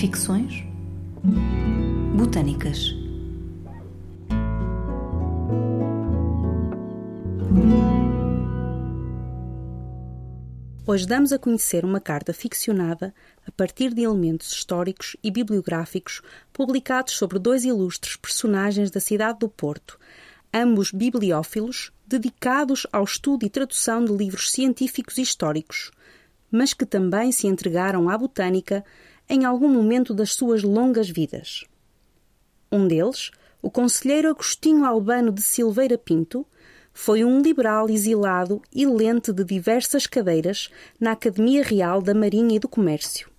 Ficções. Botânicas. Hoje damos a conhecer uma carta ficcionada a partir de elementos históricos e bibliográficos publicados sobre dois ilustres personagens da cidade do Porto, ambos bibliófilos, dedicados ao estudo e tradução de livros científicos e históricos, mas que também se entregaram à botânica em algum momento das suas longas vidas. Um deles, o conselheiro Agostinho Albano de Silveira Pinto, foi um liberal exilado e lente de diversas cadeiras na Academia Real da Marinha e do Comércio.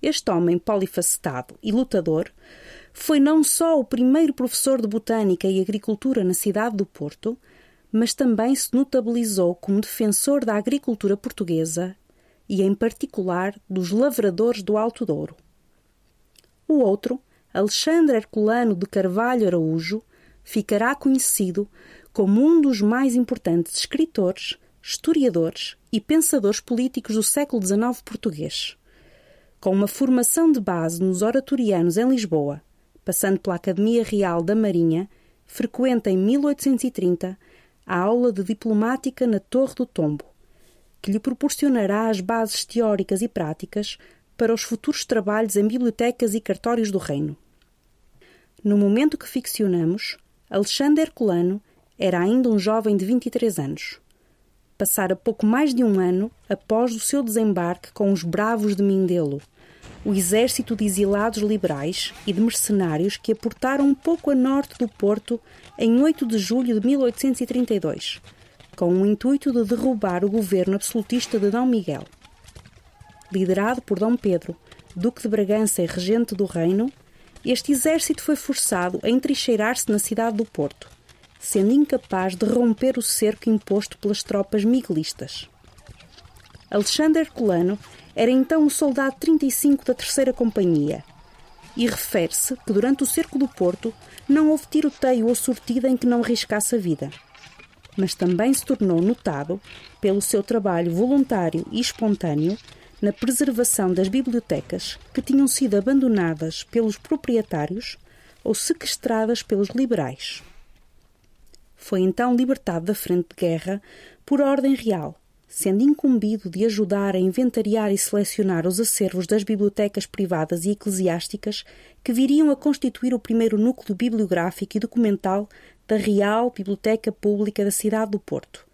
Este homem polifacetado e lutador foi não só o primeiro professor de botânica e agricultura na cidade do Porto, mas também se notabilizou como defensor da agricultura portuguesa e, em particular, dos lavradores do Alto Douro. O outro, Alexandre Herculano de Carvalho Araújo, ficará conhecido como um dos mais importantes escritores, historiadores e pensadores políticos do século XIX português. Com uma formação de base nos oratorianos em Lisboa, passando pela Academia Real da Marinha, frequenta em 1830 a aula de diplomática na Torre do Tombo, que lhe proporcionará as bases teóricas e práticas para os futuros trabalhos em bibliotecas e cartórios do Reino. No momento que ficcionamos, Alexandre Herculano era ainda um jovem de 23 anos. Passara pouco mais de um ano após o seu desembarque com os Bravos de Mindelo, o exército de exilados liberais e de mercenários que aportaram um pouco a norte do Porto em 8 de julho de 1832 com o intuito de derrubar o governo absolutista de Dom Miguel. Liderado por Dom Pedro, Duque de Bragança e regente do reino, este exército foi forçado a entrincheirar-se na cidade do Porto, sendo incapaz de romper o cerco imposto pelas tropas miguelistas. Alexandre Herculano era então um soldado 35 da Terceira Companhia e refere-se que durante o cerco do Porto não houve tiroteio ou sortida em que não arriscasse a vida mas também se tornou notado pelo seu trabalho voluntário e espontâneo na preservação das bibliotecas que tinham sido abandonadas pelos proprietários ou sequestradas pelos liberais. Foi então libertado da frente de guerra por ordem real, sendo incumbido de ajudar a inventariar e selecionar os acervos das bibliotecas privadas e eclesiásticas que viriam a constituir o primeiro núcleo bibliográfico e documental da Real Biblioteca Pública da cidade do Porto.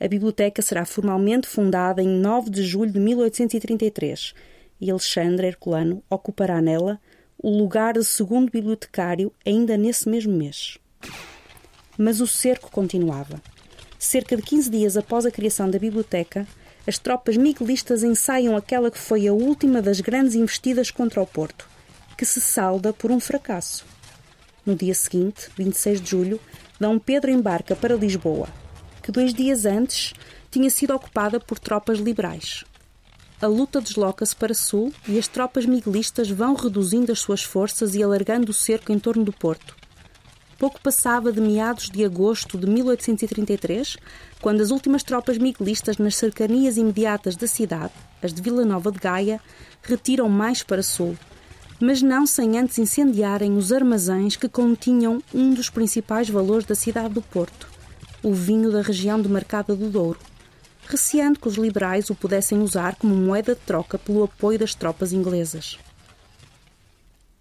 A biblioteca será formalmente fundada em 9 de julho de 1833 e Alexandre Herculano ocupará nela o lugar de segundo bibliotecário ainda nesse mesmo mês. Mas o cerco continuava. Cerca de 15 dias após a criação da biblioteca, as tropas miguelistas ensaiam aquela que foi a última das grandes investidas contra o Porto, que se salda por um fracasso. No dia seguinte, 26 de julho, Dom Pedro embarca para Lisboa, que dois dias antes tinha sido ocupada por tropas liberais. A luta desloca-se para sul e as tropas miguelistas vão reduzindo as suas forças e alargando o cerco em torno do Porto. Pouco passava de meados de agosto de 1833, quando as últimas tropas miguelistas nas cercanias imediatas da cidade, as de Vila Nova de Gaia, retiram mais para sul, mas não sem antes incendiarem os armazéns que continham um dos principais valores da cidade do Porto, o vinho da região demarcada do Douro, receando que os liberais o pudessem usar como moeda de troca pelo apoio das tropas inglesas.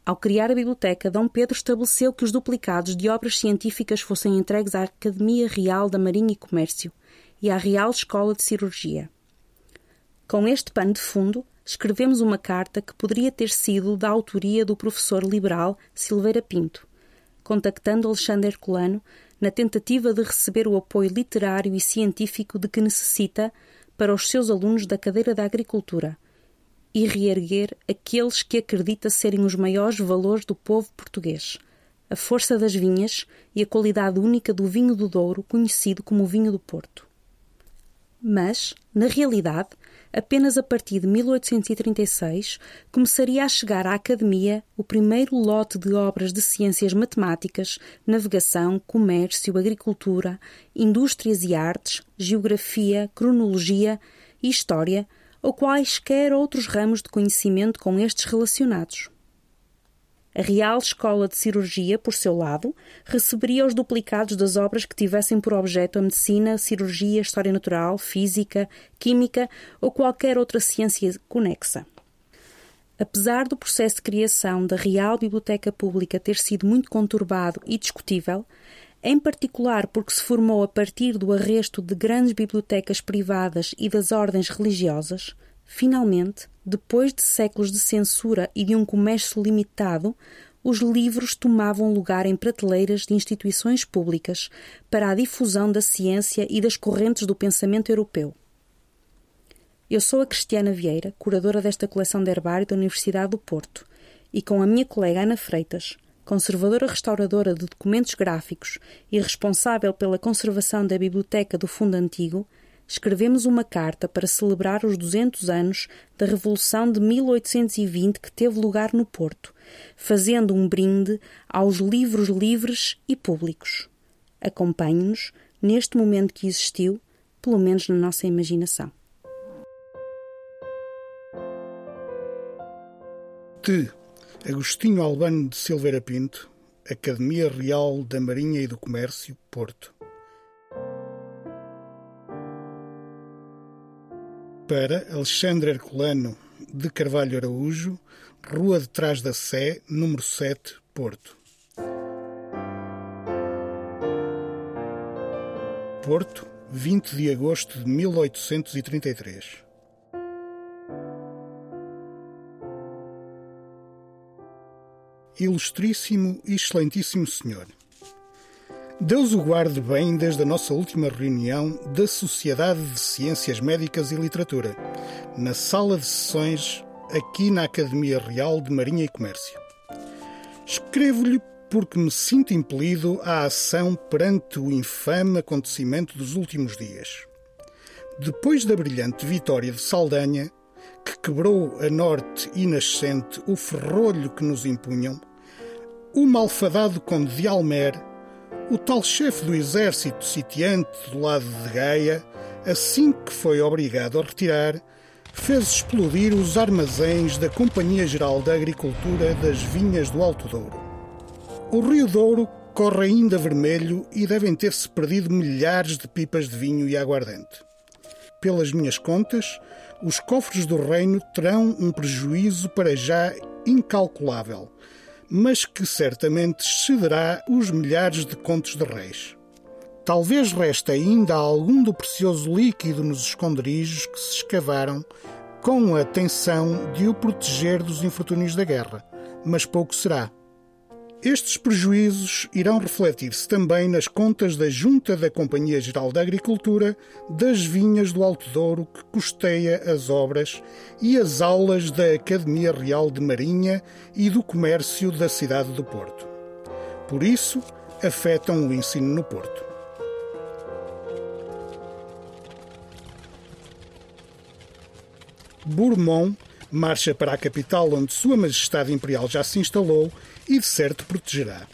Ao criar a biblioteca, Dom Pedro estabeleceu que os duplicados de obras científicas fossem entregues à Academia Real da Marinha e Comércio e à Real Escola de Cirurgia. Com este pano de fundo, escrevemos uma carta que poderia ter sido da autoria do professor liberal Silveira Pinto, contactando Alexandre Herculano na tentativa de receber o apoio literário e científico de que necessita para os seus alunos da cadeira da agricultura e reerguer aqueles que acredita serem os maiores valores do povo português, a força das vinhas e a qualidade única do vinho do Douro, conhecido como vinho do Porto. Mas, na realidade, apenas a partir de 1836 começaria a chegar à Academia o primeiro lote de obras de ciências matemáticas, navegação, comércio, agricultura, indústrias e artes, geografia, cronologia e história, ou quaisquer outros ramos de conhecimento com estes relacionados. A Real Escola de Cirurgia, por seu lado, receberia os duplicados das obras que tivessem por objeto a medicina, cirurgia, história natural, física, química ou qualquer outra ciência conexa. Apesar do processo de criação da Real Biblioteca Pública ter sido muito conturbado e discutível, em particular porque se formou a partir do arresto de grandes bibliotecas privadas e das ordens religiosas, finalmente, depois de séculos de censura e de um comércio limitado, os livros tomavam lugar em prateleiras de instituições públicas para a difusão da ciência e das correntes do pensamento europeu. Eu sou a Cristiana Vieira, curadora desta coleção de herbário da Universidade do Porto, e com a minha colega Ana Freitas, conservadora restauradora de documentos gráficos e responsável pela conservação da biblioteca do Fundo Antigo, escrevemos uma carta para celebrar os 200 anos da Revolução de 1820 que teve lugar no Porto, fazendo um brinde aos livros livres e públicos. Acompanhe-nos neste momento que existiu, pelo menos na nossa imaginação. De Agostinho Albano de Silveira Pinto, Academia Real da Marinha e do Comércio, Porto. Para Alexandre Herculano de Carvalho Araújo, Rua de Trás da Sé, número 7, Porto. Porto, 20 de agosto de 1833. Ilustríssimo e excelentíssimo Senhor. Deus o guarde bem desde a nossa última reunião da Sociedade de Ciências Médicas e Literatura, na sala de sessões aqui na Academia Real de Marinha e Comércio. Escrevo-lhe porque me sinto impelido à ação perante o infame acontecimento dos últimos dias. Depois da brilhante vitória de Saldanha, que quebrou a norte e nascente o ferrolho que nos impunham, o malfadado conde de Almer o tal chefe do exército sitiante do lado de Gaia, assim que foi obrigado a retirar, fez explodir os armazéns da Companhia Geral da Agricultura das Vinhas do Alto Douro. O Rio Douro corre ainda vermelho e devem ter-se perdido milhares de pipas de vinho e aguardente. Pelas minhas contas, os cofres do reino terão um prejuízo para já incalculável, mas que certamente excederá os milhares de contos de reis. Talvez reste ainda algum do precioso líquido nos esconderijos que se escavaram com a atenção de o proteger dos infortúnios da guerra, mas pouco será. Estes prejuízos irão refletir-se também nas contas da Junta da Companhia Geral da Agricultura das Vinhas do Alto Douro, que custeia as obras, e as aulas da Academia Real de Marinha e do Comércio da cidade do Porto. Por isso, afetam o ensino no Porto. Bourmont marcha para a capital onde Sua Majestade Imperial já se instalou e de certo protegerá.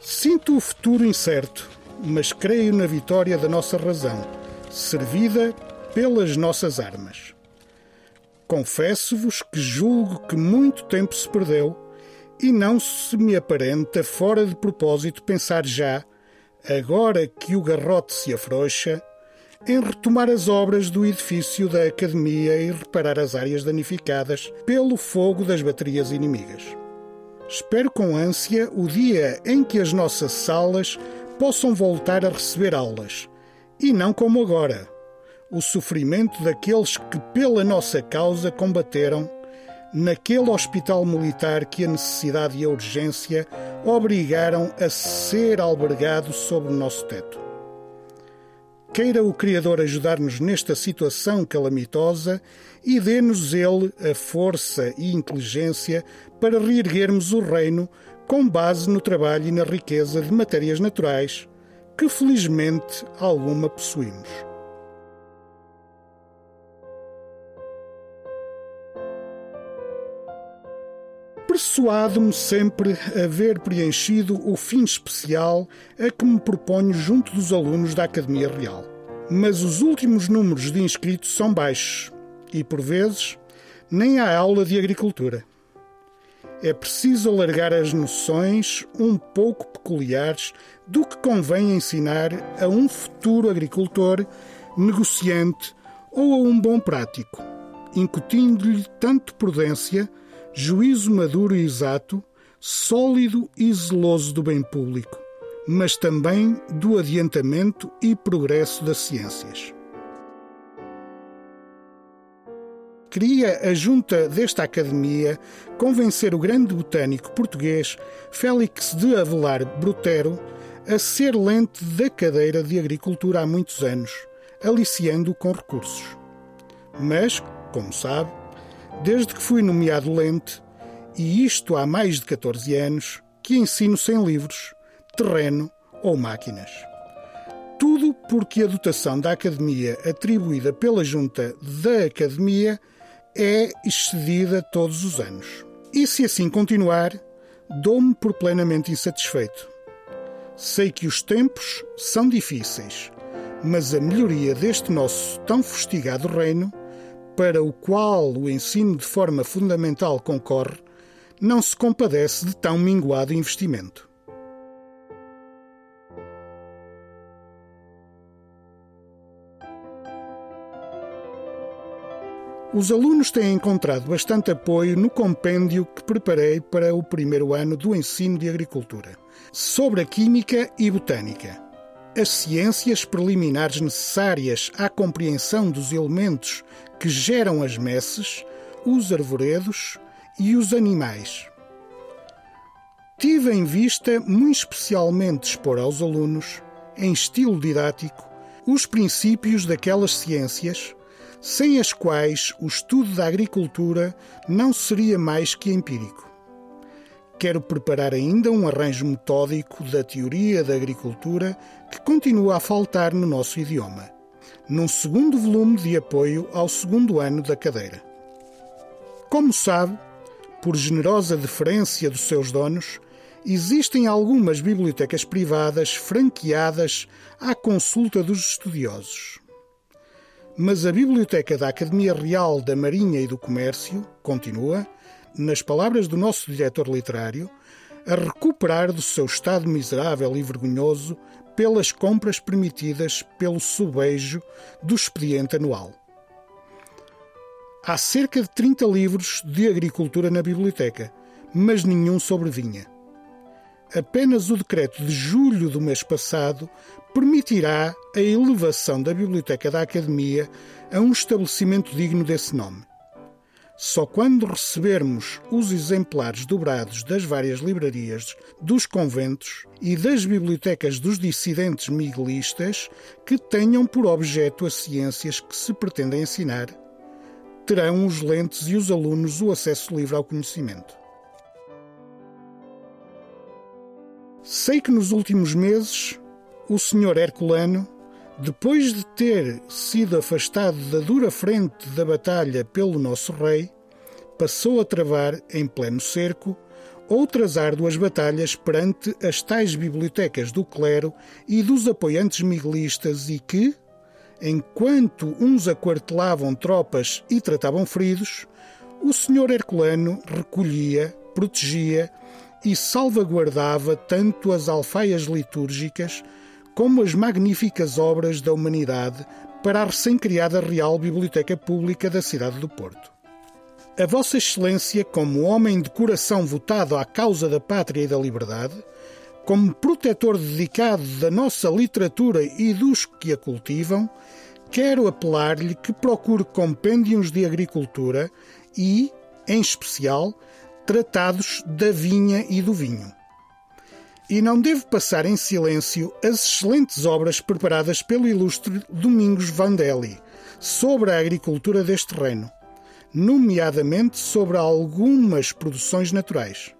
Sinto o futuro incerto, mas creio na vitória da nossa razão, servida pelas nossas armas. Confesso-vos que julgo que muito tempo se perdeu e não se me aparenta fora de propósito pensar já, agora que o garrote se afrouxa, em retomar as obras do edifício da Academia e reparar as áreas danificadas pelo fogo das baterias inimigas. Espero com ânsia o dia em que as nossas salas possam voltar a receber aulas, e não como agora, o sofrimento daqueles que pela nossa causa combateram naquele hospital militar que a necessidade e a urgência obrigaram a ser albergado sob o nosso teto. Queira o Criador ajudar-nos nesta situação calamitosa e dê-nos Ele a força e inteligência para reerguermos o reino com base no trabalho e na riqueza de matérias naturais, que felizmente alguma possuímos. Persuado-me sempre a ver preenchido o fim especial a que me proponho junto dos alunos da Academia Real. Mas os últimos números de inscritos são baixos e, por vezes, nem há aula de agricultura. É preciso alargar as noções um pouco peculiares do que convém ensinar a um futuro agricultor, negociante ou a um bom prático, incutindo-lhe tanto prudência, juízo maduro e exato, sólido e zeloso do bem público, mas também do adiantamento e progresso das ciências. queria a junta desta academia convencer o grande botânico português Félix de Avelar Brutero a ser lente da cadeira de agricultura há muitos anos, aliciando-o com recursos. Mas, como sabe, desde que fui nomeado lente, e isto há mais de 14 anos, que ensino sem livros, terreno ou máquinas. Tudo porque a dotação da Academia atribuída pela Junta da Academia é excedida todos os anos. E se assim continuar, dou-me por plenamente insatisfeito. Sei que os tempos são difíceis, mas a melhoria deste nosso tão fustigado reino, para o qual o ensino de forma fundamental concorre, não se compadece de tão minguado investimento. Os alunos têm encontrado bastante apoio no compêndio que preparei para o primeiro ano do ensino de agricultura, sobre a química e botânica. As ciências preliminares necessárias à compreensão dos elementos que geram as messes, os arvoredos e os animais. Tive em vista muito especialmente expor aos alunos, em estilo didático, os princípios daquelas ciências sem as quais o estudo da agricultura não seria mais que empírico. Quero preparar ainda um arranjo metódico da teoria da agricultura que continua a faltar no nosso idioma, num segundo volume de apoio ao segundo ano da cadeira. Como sabe, por generosa deferência dos seus donos, existem algumas bibliotecas privadas franqueadas à consulta dos estudiosos. Mas a Biblioteca da Academia Real da Marinha e do Comércio continua, nas palavras do nosso diretor literário, a recuperar do seu estado miserável e vergonhoso pelas compras permitidas pelo subejo do expediente anual. Há cerca de 30 livros de agricultura na biblioteca, mas nenhum sobre vinha. Apenas o decreto de julho do mês passado permitirá a elevação da Biblioteca da Academia a um estabelecimento digno desse nome. Só quando recebermos os exemplares dobrados das várias livrarias dos conventos e das bibliotecas dos dissidentes miguelistas que tenham por objeto as ciências que se pretendem ensinar, terão os lentes e os alunos o acesso livre ao conhecimento. Sei que nos últimos meses o senhor Herculano, depois de ter sido afastado da dura frente da batalha pelo nosso rei, passou a travar, em pleno cerco, outras árduas batalhas perante as tais bibliotecas do clero e dos apoiantes miguelistas e que, enquanto uns aquartelavam tropas e tratavam feridos, o senhor Herculano recolhia, protegia e salvaguardava tanto as alfaias litúrgicas como as magníficas obras da humanidade para a recém-criada Real Biblioteca Pública da cidade do Porto. A Vossa Excelência, como homem de coração votado à causa da pátria e da liberdade, como protetor dedicado da nossa literatura e dos que a cultivam, quero apelar-lhe que procure compêndios de agricultura e, em especial, tratados da vinha e do vinho. E não devo passar em silêncio as excelentes obras preparadas pelo ilustre Domingos Vandelli sobre a agricultura deste reino, nomeadamente sobre algumas produções naturais.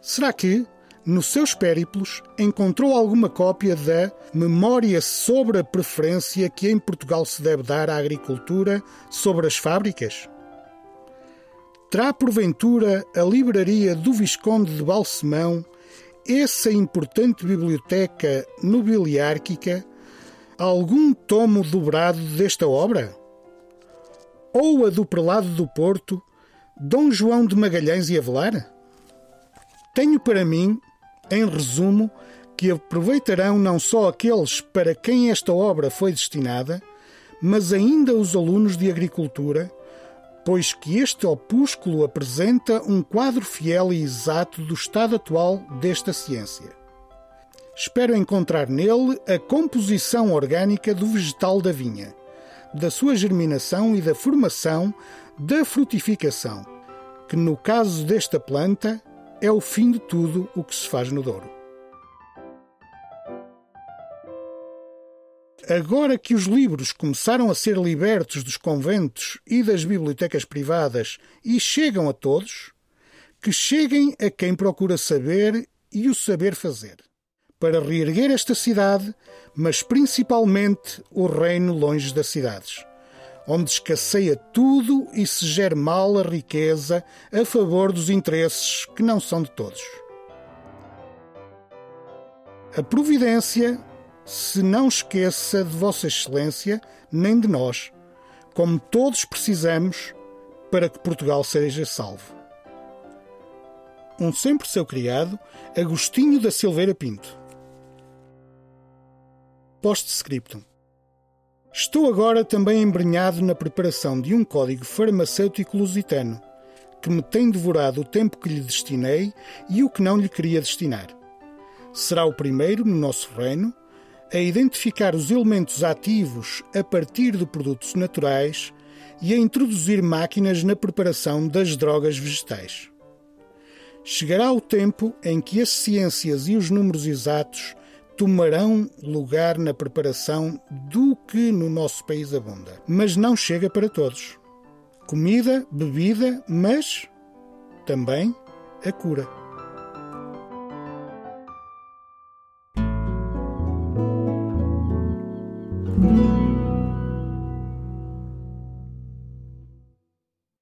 Será que, nos seus périplos, encontrou alguma cópia da Memória sobre a preferência que em Portugal se deve dar à agricultura sobre as fábricas? Terá porventura a livraria do Visconde de Balsemão, essa importante biblioteca nobiliárquica, algum tomo dobrado desta obra? Ou a do prelado do Porto, Dom João de Magalhães e Avelar? Tenho para mim, em resumo, que aproveitarão não só aqueles para quem esta obra foi destinada, mas ainda os alunos de agricultura, pois que este opúsculo apresenta um quadro fiel e exato do estado atual desta ciência. Espero encontrar nele a composição orgânica do vegetal da vinha, da sua germinação e da formação da frutificação, que no caso desta planta é o fim de tudo o que se faz no Douro. Agora que os livros começaram a ser libertos dos conventos e das bibliotecas privadas e chegam a todos, que cheguem a quem procura saber e o saber fazer, para reerguer esta cidade, mas principalmente o reino longe das cidades, onde escasseia tudo e se gera mal a riqueza a favor dos interesses que não são de todos. A providência se não esqueça de Vossa Excelência nem de nós, como todos precisamos para que Portugal seja salvo. Um sempre seu criado, Agostinho da Silveira Pinto. Post-scriptum. Estou agora também embrenhado na preparação de um código farmacêutico lusitano, que me tem devorado o tempo que lhe destinei e o que não lhe queria destinar. Será o primeiro no nosso reino a identificar os elementos ativos a partir de produtos naturais e a introduzir máquinas na preparação das drogas vegetais. Chegará o tempo em que as ciências e os números exatos tomarão lugar na preparação do que no nosso país abunda. Mas não chega para todos. Comida, bebida, mas também a cura.